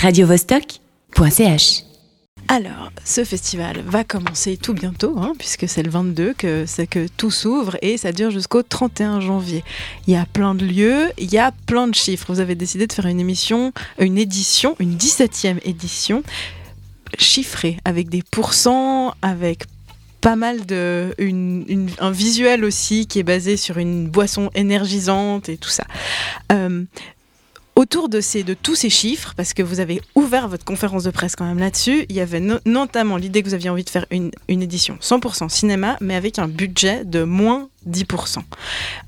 radiovostok.ch. Alors, ce festival va commencer tout bientôt, hein, puisque c'est le 22 que, que tout s'ouvre et ça dure jusqu'au 31 janvier. Il y a plein de lieux, il y a plein de chiffres. Vous avez décidé de faire une émission, une édition, une 17e édition chiffrée, avec des pourcents, avec pas mal de un visuel aussi qui est basé sur une boisson énergisante et tout ça. Euh, autour de, ces, de tous ces chiffres, parce que vous avez ouvert votre conférence de presse quand même là-dessus, il y avait notamment l'idée que vous aviez envie de faire une, une, édition 100% cinéma, mais avec un budget de moins 10%.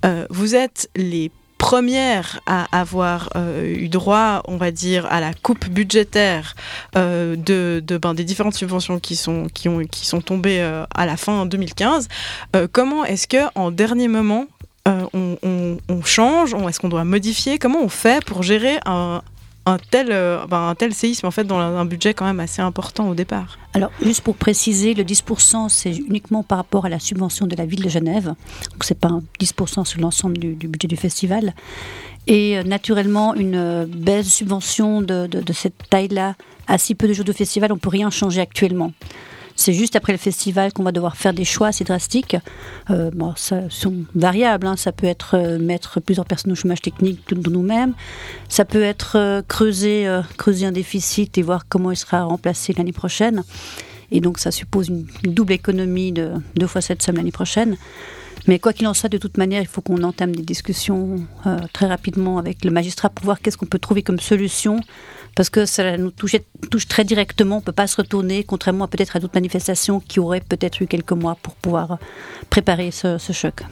Euh, vous êtes les premières à avoir euh, eu droit, on va dire, à la coupe budgétaire euh, de, de ben, des différentes subventions qui sont, qui ont, qui sont tombées à la fin 2015. comment est-ce que en dernier moment, on, on, change Est-ce qu'on doit modifier? Comment on fait pour gérer un, tel, euh, ben, un tel séisme en fait dans un budget quand même assez important au départ? Alors juste pour préciser, le 10% c'est uniquement par rapport à la subvention de la ville de Genève, donc c'est pas un 10% sur l'ensemble du, budget du festival. Et euh, naturellement une euh, baisse de subvention de, de, cette taille-là à si peu de jours de festival, on peut rien changer actuellement. C'est juste après le festival qu'on va devoir faire des choix assez drastiques. Euh, bon, ça sont variables. Hein. Ça peut être euh, mettre plusieurs personnes au chômage technique de, nous-mêmes. Ça peut être euh, creuser, creuser un déficit et voir comment il sera remplacé l'année prochaine. Et donc ça suppose une, double économie de deux fois cette somme l'année prochaine. Mais quoi qu'il en soit, de toute manière, il faut qu'on entame des discussions très rapidement avec le magistrat pour voir qu'est-ce qu'on peut trouver comme solution parce que ça nous touche, très directement. On ne peut pas se retourner, contrairement peut-être à d'autres manifestations qui auraient peut-être eu quelques mois pour pouvoir préparer ce, choc.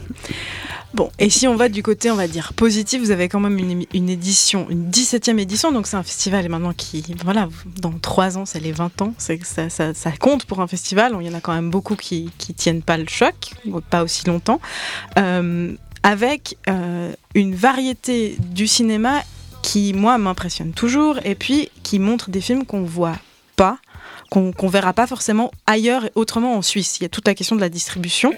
Bon, et si on va du côté, on va dire, positif, vous avez quand même une, édition, une 17e édition, donc c'est un festival maintenant qui, voilà, dans trois ans, c'est les 20 ans, ça, compte pour un festival, il y en a quand même beaucoup qui ne tiennent pas le choc, pas aussi longtemps, euh, avec euh, une variété du cinéma qui, moi, m'impressionne toujours, et puis qui montre des films qu'on voit pas qu'on ne verra pas forcément ailleurs et autrement en Suisse. Il y a toute la question de la distribution,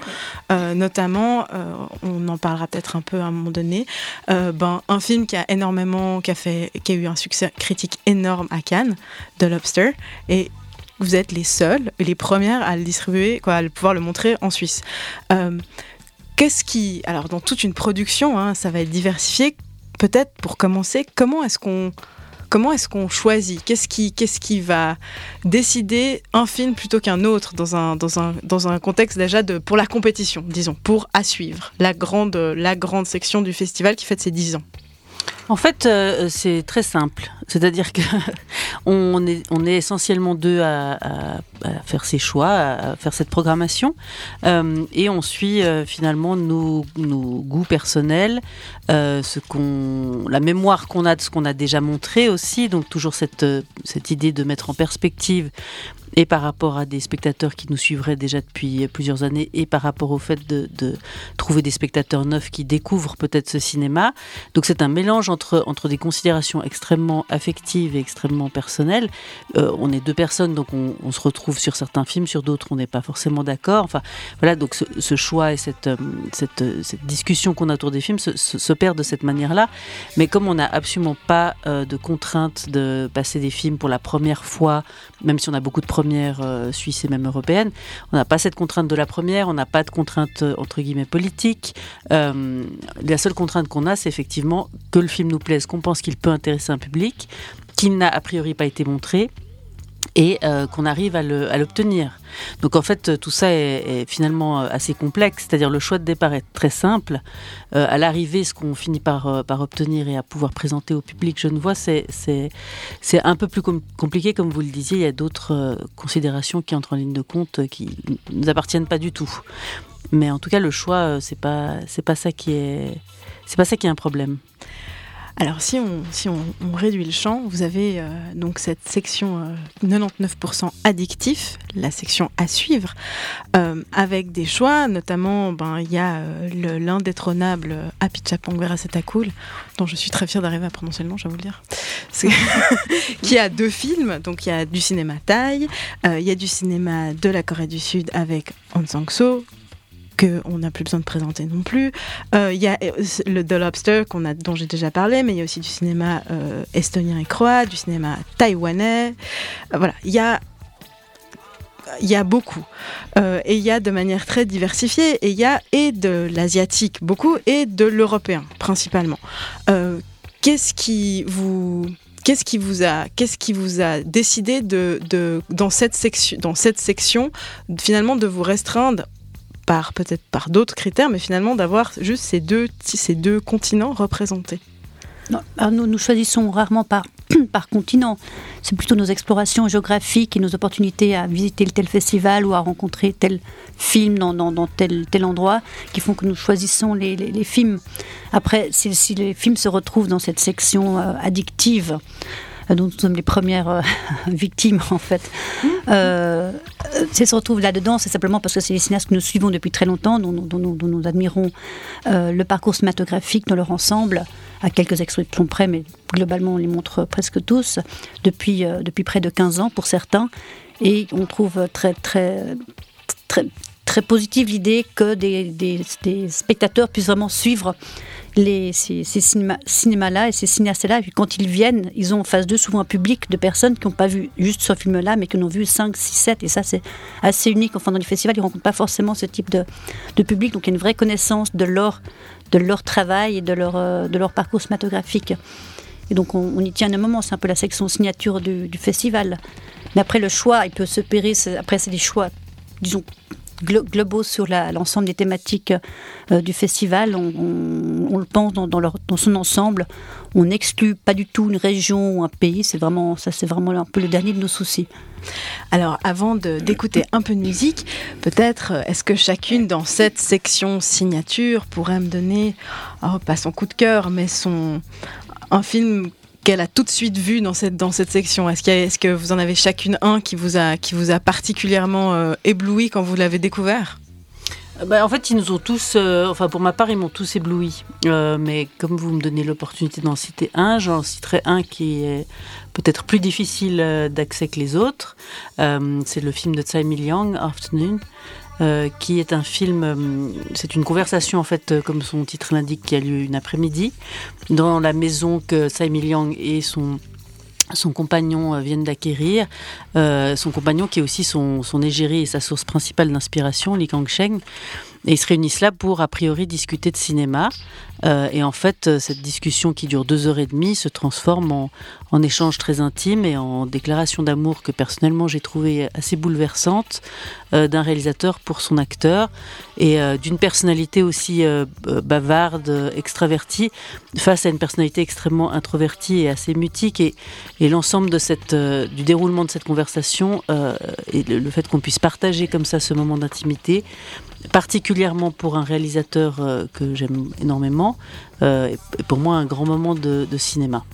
euh, notamment, euh, on en parlera peut-être un peu à un moment donné, euh, ben, un film qui a énormément, qui a, fait, qui a eu un succès critique énorme à Cannes, The Lobster, et vous êtes les seuls les premières à le distribuer, quoi, à pouvoir le montrer en Suisse. Qu'est-ce qui, alors dans toute une production, hein, ça va être diversifié peut-être pour commencer, comment est-ce qu'on choisit? Qu'est-ce qui, va décider un film plutôt qu'un autre dans un contexte déjà de, pour la compétition, disons, pour à suivre, la grande, la grande section du festival qui fête ses 10 ans? En fait, euh, c'est très simple. C'est-à-dire que on est, essentiellement deux à, faire ces choix, à faire cette programmation, euh, et on suit euh, finalement nos, goûts personnels, la mémoire qu'on a de ce qu'on a déjà montré aussi. Donc toujours cette idée de mettre en perspective et par rapport à des spectateurs qui nous suivraient déjà depuis plusieurs années, et par rapport au fait de, trouver des spectateurs neufs qui découvrent peut-être ce cinéma. Donc c'est un mélange entre, entre des considérations extrêmement affectives et extrêmement personnelles. Euh, on est deux personnes, donc on, se retrouve sur certains films, sur d'autres on n'est pas forcément d'accord. Enfin voilà, donc ce, choix et cette, euh, cette, cette discussion qu'on a autour des films se, perd de cette manière-là. Mais comme on n'a absolument pas euh, de contrainte de passer des films pour la première fois, même si on a beaucoup de première euh, suisse et même européenne. On n'a pas cette contrainte de la première, on n'a pas de contrainte euh, entre guillemets politique. Euh, la seule contrainte qu'on a, c'est effectivement que le film nous plaise, qu'on pense qu'il peut intéresser un public, qu'il n'a a priori pas été montré et euh, qu'on arrive à l'obtenir. Donc en fait, tout ça est, finalement euh, assez complexe, c'est-à-dire le choix de départ est très simple. Euh, à l'arrivée, ce qu'on finit par, obtenir et à pouvoir présenter au public je ne vois, c'est un peu plus compliqué, comme vous le disiez, il y a d'autres considérations qui entrent en ligne de compte qui ne nous appartiennent pas du tout. Mais en tout cas, le choix, c'est pas, pas pas ça qui est un problème. Alors si on, on, réduit le champ, vous avez euh, donc cette section 99% euh, addictif, la section à suivre, euh, avec des choix, notamment ben, il y a l'indétrônable Happy Chapong Vera Cool, dont je suis très fière d'arriver à prononcer le nom, je vais vous le dire, qui a deux films, donc il y a du cinéma thaï, il y a du cinéma de la Corée du Sud avec Hong Sang-soo, qu'on n'a plus besoin de présenter non plus. Il y a le The Lobster dont j'ai déjà parlé, mais il y a aussi du cinéma estonien et croate, du cinéma taïwanais. voilà, il y a il y a beaucoup. Euh, et il y a de manière très diversifiée, et il y a et de l'asiatique beaucoup, et de l'européen principalement. Euh, qu'est-ce qui vous... Qu'est-ce qui vous a, qu'est-ce qui vous a décidé de, de, dans cette section, dans cette section, finalement de vous restreindre par peut-être par d'autres critères, mais finalement d'avoir juste ces deux, ces deux continents représentés nous, nous choisissons rarement par, par continent. C'est plutôt nos explorations géographiques et nos opportunités à visiter tel festival ou à rencontrer tel film dans, dans, tel, tel endroit qui font que nous choisissons les, les, films. Après, si, les films se retrouvent dans cette section euh, addictive, dont nous sommes les premières euh, victimes en fait. Mmh. Euh, si se retrouvent là-dedans, c'est simplement parce que c'est les cinéastes que nous suivons depuis très longtemps, dont, nous admirons le parcours cinématographique dans leur ensemble, à quelques exceptions près, mais globalement on les montre presque tous, depuis, depuis près de 15 ans pour certains. Et on trouve très, très, très, très positive l'idée que des, des, spectateurs puissent vraiment suivre les, ces, cinémas-là et ces cinéastes-là. Quand ils viennent, ils ont en face d'eux souvent un public de personnes qui n'ont pas vu juste ce film-là, mais qui en ont vu 5, 6, 7. Et ça, c'est assez unique. Enfin, dans les festivals, ils ne rencontrent pas forcément ce type de, de, public. Donc il y a une vraie connaissance de leur, de leur travail et de leur, euh, de leur parcours cinématographique. Et donc on, y tient un moment, c'est un peu la section signature du, du, festival. Mais après le choix, il peut se périr, après c'est des choix, disons, globaux sur l'ensemble des thématiques euh, du festival. On, le pense dans, son ensemble. On n'exclut pas du tout une région ou un pays. C'est vraiment vraiment un peu le dernier de nos soucis. Alors, avant d'écouter un peu de musique, peut-être est-ce que chacune dans cette section signature pourrait me donner, oh, pas son coup de cœur, mais son un film qu'elle a tout de suite vu dans cette, dans cette section Est-ce est que vous en avez chacune un qui vous a, qui vous a particulièrement euh, ébloui quand vous l'avez découvert? Bah, en fait, ils nous ont tous, euh, enfin pour ma part, ils m'ont tous ébloui. mais comme vous me donnez l'opportunité d'en citer un, j'en citerai un qui est peut-être plus difficile d'accès que les autres. c'est le film de Tsai Mil-yang, Afternoon, euh, qui est un film, euh, c'est une conversation en fait, euh, comme son titre l'indique, qui a lieu une après-midi, dans la maison que Tsai Mil-yang et son son compagnon viennent d'acquérir, son compagnon qui est aussi son, son égérie et sa source principale d'inspiration, Li Kangsheng. Et ils se réunissent là pour, a priori, discuter de cinéma. Euh, et en fait, euh, cette discussion qui dure deux heures et demie se transforme en, en échange très intime et en déclaration d'amour que personnellement j'ai trouvé assez bouleversante euh, d'un réalisateur pour son acteur et d'une personnalité aussi bavarde, extravertie, face à une personnalité extrêmement introvertie et assez mutique. Et, l'ensemble de cette, du déroulement de cette conversation et le fait qu'on puisse partager comme ça ce moment d'intimité particulièrement pour un réalisateur euh, que j'aime énormément, euh, et pour moi un grand moment de, cinéma.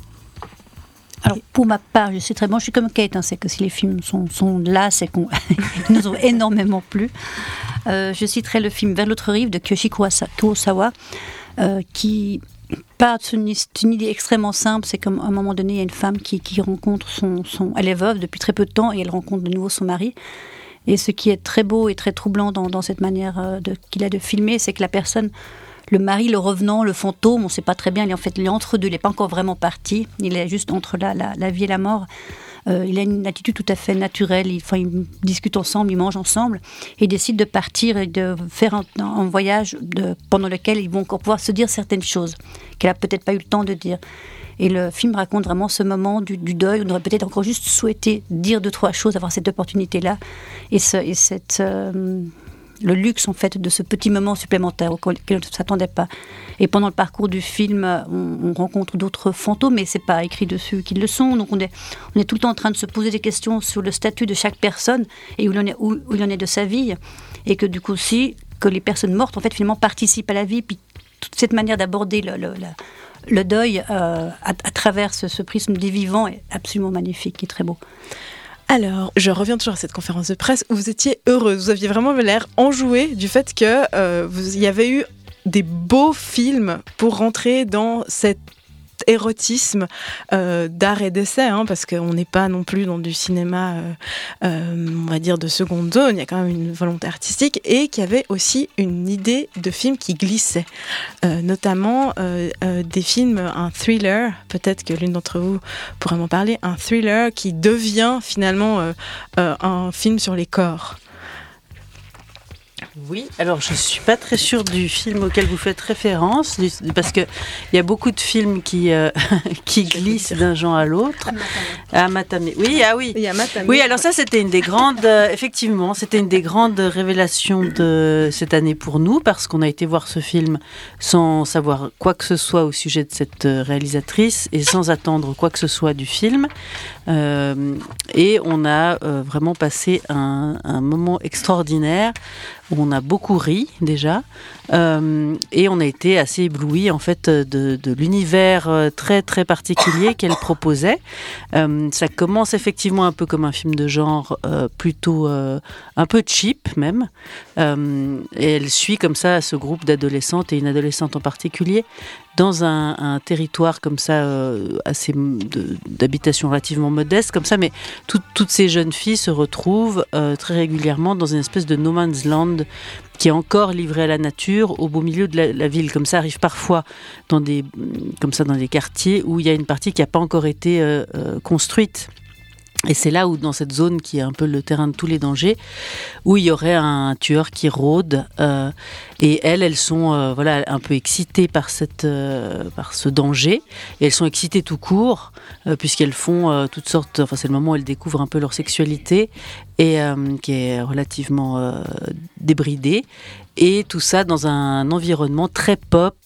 Alors pour ma part, je sais très bien, je suis comme Kate, hein, c'est que si les films sont, sont là, c'est qu'on nous ont énormément plu. Euh, je citerai le film Vers l'autre rive de Kyoshi Kurosawa, qui part d'une une idée extrêmement simple, c'est comme un moment donné, il y a une femme qui, qui rencontre son, son... Elle est veuve depuis très peu de temps et elle rencontre de nouveau son mari. Et ce qui est très beau et très troublant dans, cette manière euh, qu'il a de filmer, c'est que la personne, le mari, le revenant, le fantôme, on ne sait pas très bien, il est en fait entre deux, il n'est pas encore vraiment parti, il est juste entre la, vie et la mort. Euh, il a une attitude tout à fait naturelle, il, enfin, ils discutent ensemble, ils mangent ensemble, et ils décident de partir et de faire un, voyage pendant lequel ils vont encore pouvoir se dire certaines choses qu'elle n'a peut-être pas eu le temps de dire. Et le film raconte vraiment ce moment du, deuil. On aurait peut-être encore juste souhaité dire deux, trois choses, avoir cette opportunité-là. Et, ce, et cette, euh, le luxe, en fait, de ce petit moment supplémentaire auquel on ne s'attendait pas. Et pendant le parcours du film, on, rencontre d'autres fantômes, mais c'est pas écrit dessus qu'ils le sont. Donc on est, on est tout le temps en train de se poser des questions sur le statut de chaque personne et où il en est, où, il en est de sa vie. Et que du coup aussi, que les personnes mortes, en fait, finalement, participent à la vie. Puis toute cette manière d'aborder le, le deuil euh, à, travers ce, prisme des vivants est absolument magnifique et très beau. Alors, je reviens toujours à cette conférence de presse où vous étiez heureuse. Vous aviez vraiment l'air enjouée du fait que euh, vous y avait eu des beaux films pour rentrer dans cette érotisme d'art et d'essai, hein, parce qu'on n'est pas non plus dans du cinéma, on va dire, de seconde zone, il y a quand même une volonté artistique, et qui avait aussi une idée de film qui glissait, notamment des films, un thriller, peut-être que l'une d'entre vous pourrait m'en parler, un thriller qui devient finalement un film sur les corps. Oui, alors je suis pas très sûre du film auquel vous faites référence, parce qu'il y a beaucoup de films qui, euh, qui glissent d'un genre à l'autre. À Matame. Oui, ah oui. Oui, alors ça c'était une des grandes, euh, effectivement, c'était une des grandes révélations de cette année pour nous, parce qu'on a été voir ce film sans savoir quoi que ce soit au sujet de cette euh, réalisatrice et sans attendre quoi que ce soit du film. Et on a vraiment passé un, un moment extraordinaire où on a beaucoup ri déjà, euh, et on a été assez ébloui en fait de, l'univers euh, très très particulier qu'elle proposait. Euh, ça commence effectivement un peu comme un film de genre plutôt un peu cheap même, et elle suit comme ça ce groupe d'adolescentes et une adolescente en particulier dans un, territoire comme ça, assez d'habitation relativement modeste, comme ça, mais toutes ces jeunes filles se retrouvent très régulièrement dans une espèce de no man's land qui est encore livré à la nature, au beau milieu de la, ville. Comme ça arrive parfois dans des, comme ça dans des quartiers où il y a une partie qui n'a pas encore été euh, euh, construite. Et c'est là où, dans cette zone qui est un peu le terrain de tous les dangers, où il y aurait un tueur qui rôde. Euh, et elles, elles sont euh, voilà un peu excitées par cette, euh, par ce danger. Et elles sont excitées tout court, puisqu'elles font toutes sortes. Enfin, c'est le moment où elles découvrent un peu leur sexualité et qui est relativement débridée. Et tout ça dans un environnement très pop,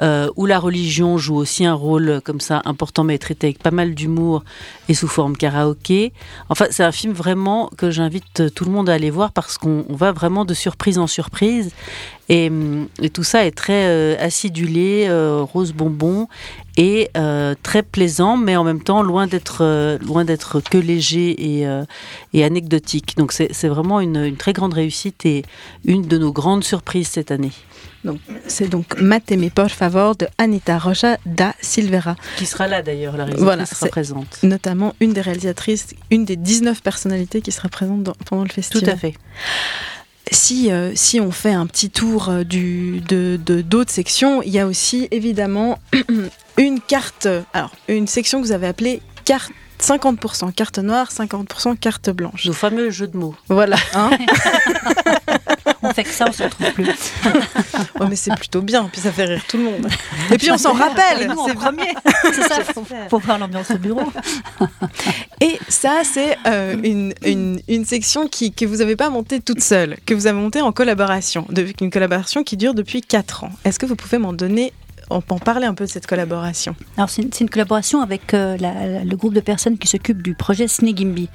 euh, où la religion joue aussi un rôle comme ça important, mais traité avec pas mal d'humour et sous forme karaoké. Enfin, c'est un film vraiment que j'invite tout le monde à aller voir parce qu'on va vraiment de surprise en surprise. Et, hum, tout ça est très euh, acidulé, euh, rose bonbon et très plaisant, mais en même temps loin d'être loin d'être que léger et, anecdotique. Donc c'est vraiment une, une très grande réussite et une de nos grandes surprises cette année. C'est donc Mateme por favor de Anita Rocha da Silveira. Qui sera là d'ailleurs, la réalisatrice sera présente. Notamment une des réalisatrices, une des 19 personnalités qui sera présente pendant le festival. Tout à fait. Si, euh, si on fait un petit tour euh, du, de d'autres sections, il y a aussi évidemment une carte, alors une section que vous avez appelée carte 50% carte noire, 50% carte blanche. Nos fameux jeux de mots. Voilà. Hein fait que ça, on se retrouve plus. oh, mais c'est plutôt bien, puis ça fait rire tout le monde. Et puis on s'en rappelle. C'est premier. C'est ça, pour, voir l'ambiance au bureau. Et ça, c'est euh, une, une, une, section qui, que vous n'avez pas montée toute seule, que vous avez montée en collaboration, une collaboration qui dure depuis 4 ans. Est-ce que vous pouvez m'en donner on peut en parler un peu de cette collaboration? Alors c'est une, collaboration avec euh, le groupe de personnes qui s'occupent du projet Snegimbi.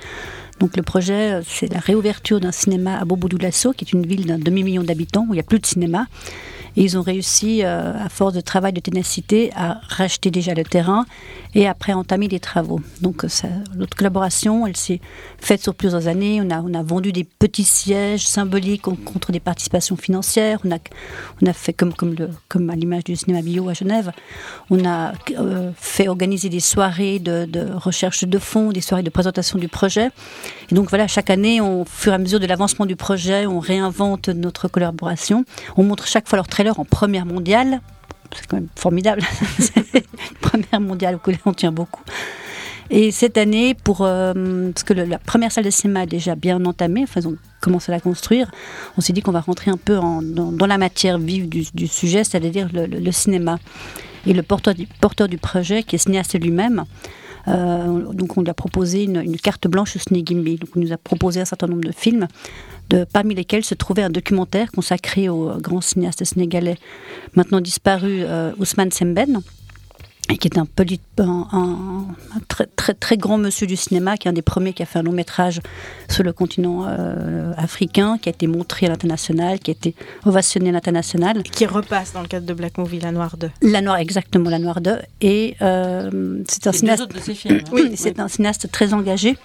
Donc le projet, euh, c'est la réouverture d'un cinéma à Bobo Lasso, qui est une ville d'un demi-million d'habitants où il n'y a plus de cinéma. Et ils ont réussi, euh, à force de travail, de ténacité, à racheter déjà le terrain et après entamer des travaux. Donc euh, notre collaboration, elle s'est faite sur plusieurs années. On a, vendu des petits sièges symboliques contre des participations financières. On a, fait comme, à l'image du cinéma bio à Genève. On a euh, fait organiser des soirées de, recherche de fonds, des soirées de présentation du projet. Et donc voilà, chaque année, au fur et à mesure de l'avancement du projet, on réinvente notre collaboration. On montre chaque fois leur en première mondiale c'est quand même formidable. première mondiale auquel on tient beaucoup. Et cette année, pour, euh, parce que la première salle de cinéma est déjà bien entamée, enfin, ils ont commencé à la construire, on s'est dit qu'on va rentrer un peu dans, la matière vive du, sujet, c'est-à-dire le, cinéma. Et le porteur du, porteur du projet, qui est cinéaste lui-même, euh, donc on lui a proposé une, carte blanche au Snegimbi. Donc on nous a proposé un certain nombre de films parmi lesquels se trouvait un documentaire consacré au grand cinéaste sénégalais maintenant disparu euh, Ousmane Semben et qui est un, petit, un, très, très, très grand monsieur du cinéma, qui est un des premiers qui a fait un long métrage sur le continent euh, africain, qui a été montré à l'international, qui a été ovationné à l'international. Qui repasse dans le cadre de Black Movie, La Noire 2. La Noire, exactement, La Noire 2. Et euh, c'est un cinéaste. De ses films, hein. oui, c'est un cinéaste très engagé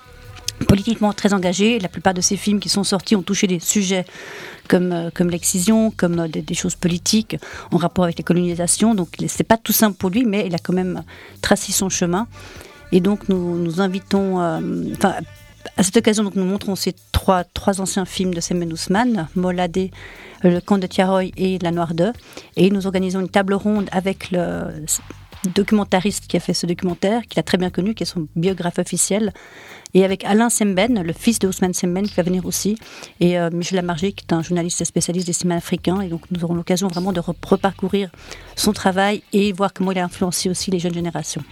politiquement très engagé. La plupart de ces films qui sont sortis ont touché des sujets comme, euh, comme l'excision, comme euh, des, choses politiques en rapport avec les colonisations. Donc c'est pas tout simple pour lui, mais il a quand même tracé son chemin. Et donc nous, nous invitons, euh, à cette occasion, donc, nous montrons ces trois, trois anciens films de Semen Ousmane, Moladé, Le Camp de Tiaroy et La Noire d'Eux. Et nous organisons une table ronde avec le documentariste qui a fait ce documentaire, qu'il a très bien connu, qui est son biographe officiel, et avec Alain Semben, le fils de Ousmane Semben, qui va venir aussi, et euh, Michel Lamargé, qui est un journaliste spécialiste des cinémas africains. Et donc, nous aurons l'occasion vraiment de reparcourir son travail et voir comment il a influencé aussi les jeunes générations.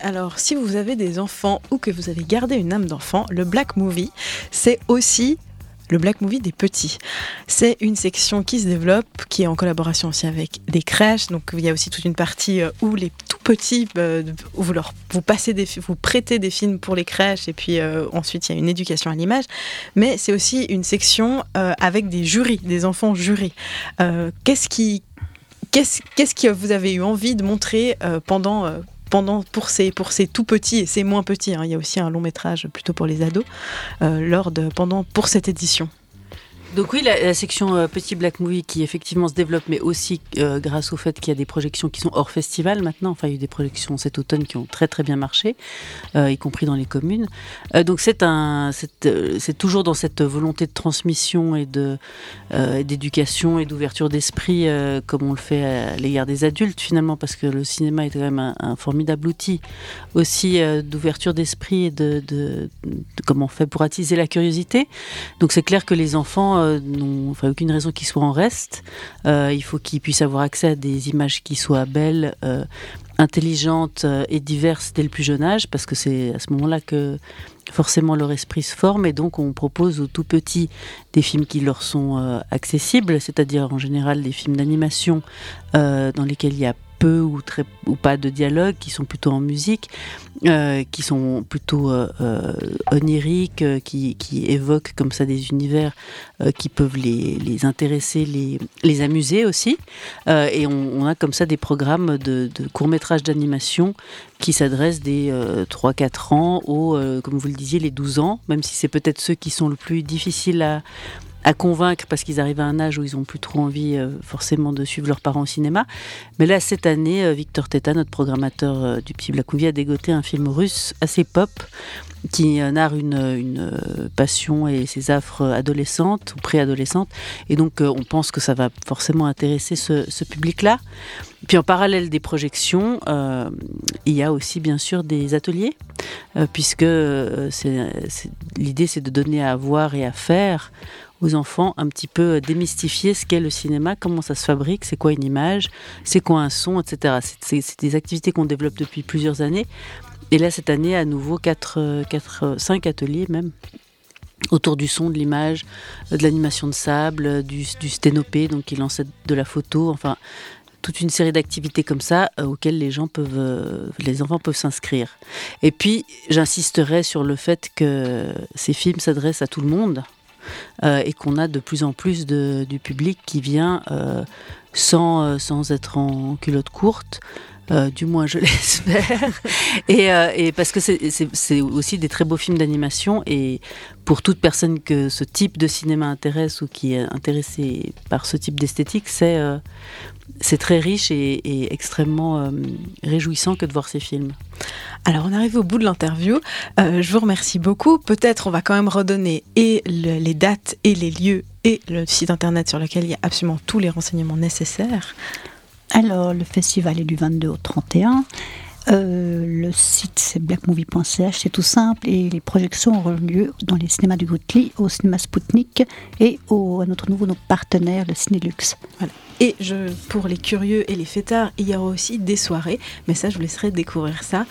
Alors, si vous avez des enfants ou que vous avez gardé une âme d'enfant, le Black Movie, c'est aussi le Black Movie des petits. C'est une section qui se développe, qui est en collaboration aussi avec des crèches. Donc il y a aussi toute une partie euh, où les petits, euh, où vous leur vous passez des, vous prêtez des films pour les crèches et puis euh, ensuite il y a une éducation à l'image. Mais c'est aussi une section avec des jurys, des enfants jurés. qu'est-ce qui Qu'est-ce, que vous avez eu envie de montrer pendant pendant, pour, ces, pour ces tout petits et ces moins petits, hein, il y a aussi un long métrage plutôt pour les ados, euh, lors de, pendant, pour cette édition. Donc oui, la, section euh, Petit Black Movie qui effectivement se développe, mais aussi euh, grâce au fait qu'il y a des projections qui sont hors festival maintenant. Enfin, il y a eu des projections cet automne qui ont très très bien marché, euh, y compris dans les communes. donc c'est un, c'est toujours dans cette volonté de transmission et de d'éducation et d'ouverture d'esprit, comme on le fait à l'égard des adultes finalement, parce que le cinéma est quand même un, formidable outil aussi d'ouverture d'esprit et de, de, de, comment on fait pour attiser la curiosité. Donc c'est clair que les enfants euh, n'ont enfin, aucune raison qu'ils soient en reste. Euh, il faut qu'ils puissent avoir accès à des images qui soient belles, euh, intelligentes et diverses dès le plus jeune âge, parce que c'est à ce moment-là que forcément leur esprit se forme et donc on propose aux tout petits des films qui leur sont accessibles, c'est-à-dire en général des films d'animation dans lesquels il y a peu ou, très, ou pas de dialogue, qui sont plutôt en musique, euh, qui sont plutôt euh, euh oniriques, euh, qui, qui, évoquent comme ça des univers qui peuvent les, les, intéresser, les, les amuser aussi. et on, a comme ça des programmes de, de courts-métrages d'animation qui s'adressent des 3-4 ans aux, comme vous le disiez, les 12 ans, même si c'est peut-être ceux qui sont le plus difficiles à à convaincre parce qu'ils arrivent à un âge où ils n'ont plus trop envie euh, forcément de suivre leurs parents au cinéma. Mais là, cette année, euh, Victor Teta, notre programmateur euh, du Petit Black a dégoté un film russe assez pop qui narre une, une passion et ses affres adolescentes ou préadolescentes. Et donc, on pense que ça va forcément intéresser ce public-là. Puis en parallèle des projections, il y a aussi bien sûr des ateliers, puisque l'idée c'est de donner à voir et à faire aux enfants un petit peu euh, démystifier ce qu'est le cinéma, comment ça se fabrique, c'est quoi une image, c'est quoi un son, etc. C'est des activités qu'on développe depuis plusieurs années. Et là, cette année, à nouveau, 4, 4, 5 ateliers même autour du son, de l'image, euh, de l'animation de sable, euh, du, du sténopé, donc qui lance de la photo, enfin toute une série d'activités comme ça auxquelles les gens peuvent, les enfants peuvent s'inscrire. Et puis, j'insisterai sur le fait que ces films s'adressent à tout le monde, euh, et qu'on a de plus en plus du public qui vient euh, sans, euh, sans être en culotte courte. du moins je l'espère. et, parce que c'est aussi des très beaux films d'animation et pour toute personne que ce type de cinéma intéresse ou qui est intéressée par ce type d'esthétique, c'est c'est très riche et, extrêmement euh, réjouissant que de voir ces films. Alors on arrive au bout de l'interview. Euh, je vous remercie beaucoup. Peut-être on va quand même redonner et les dates et les lieux et le site internet sur lequel il y a absolument tous les renseignements nécessaires. Alors le festival est du 22 au 31. Euh, le site c'est blackmovie.ch, c'est tout simple et les projections auront lieu dans les cinémas du Grutli, au cinéma Spoutnik et au, à notre nouveau partenaire, le Cinélux. Voilà. Et je, pour les curieux et les fêtards, il y aura aussi des soirées, mais ça je vous laisserai découvrir ça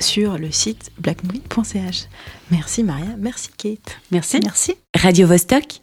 sur le site blackmovie.ch. Merci Maria, merci Kate. Merci. Merci. Radio -Vostok